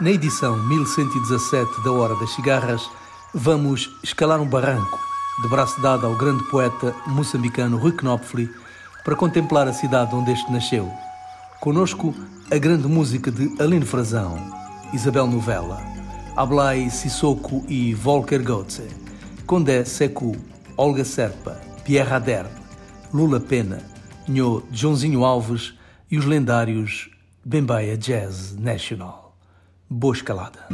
Na edição 1117 da Hora das Cigarras, vamos escalar um barranco, de braço dado ao grande poeta moçambicano Rui Knopfli, para contemplar a cidade onde este nasceu. Conosco, a grande música de Aline Frazão, Isabel Novella, Ablai Sissoko e Volker Gotze, Condé Secu, Olga Serpa, Pierre Ader, Lula Pena, Nho Joãozinho Alves e os lendários Bembaia Jazz National. Boa escalada.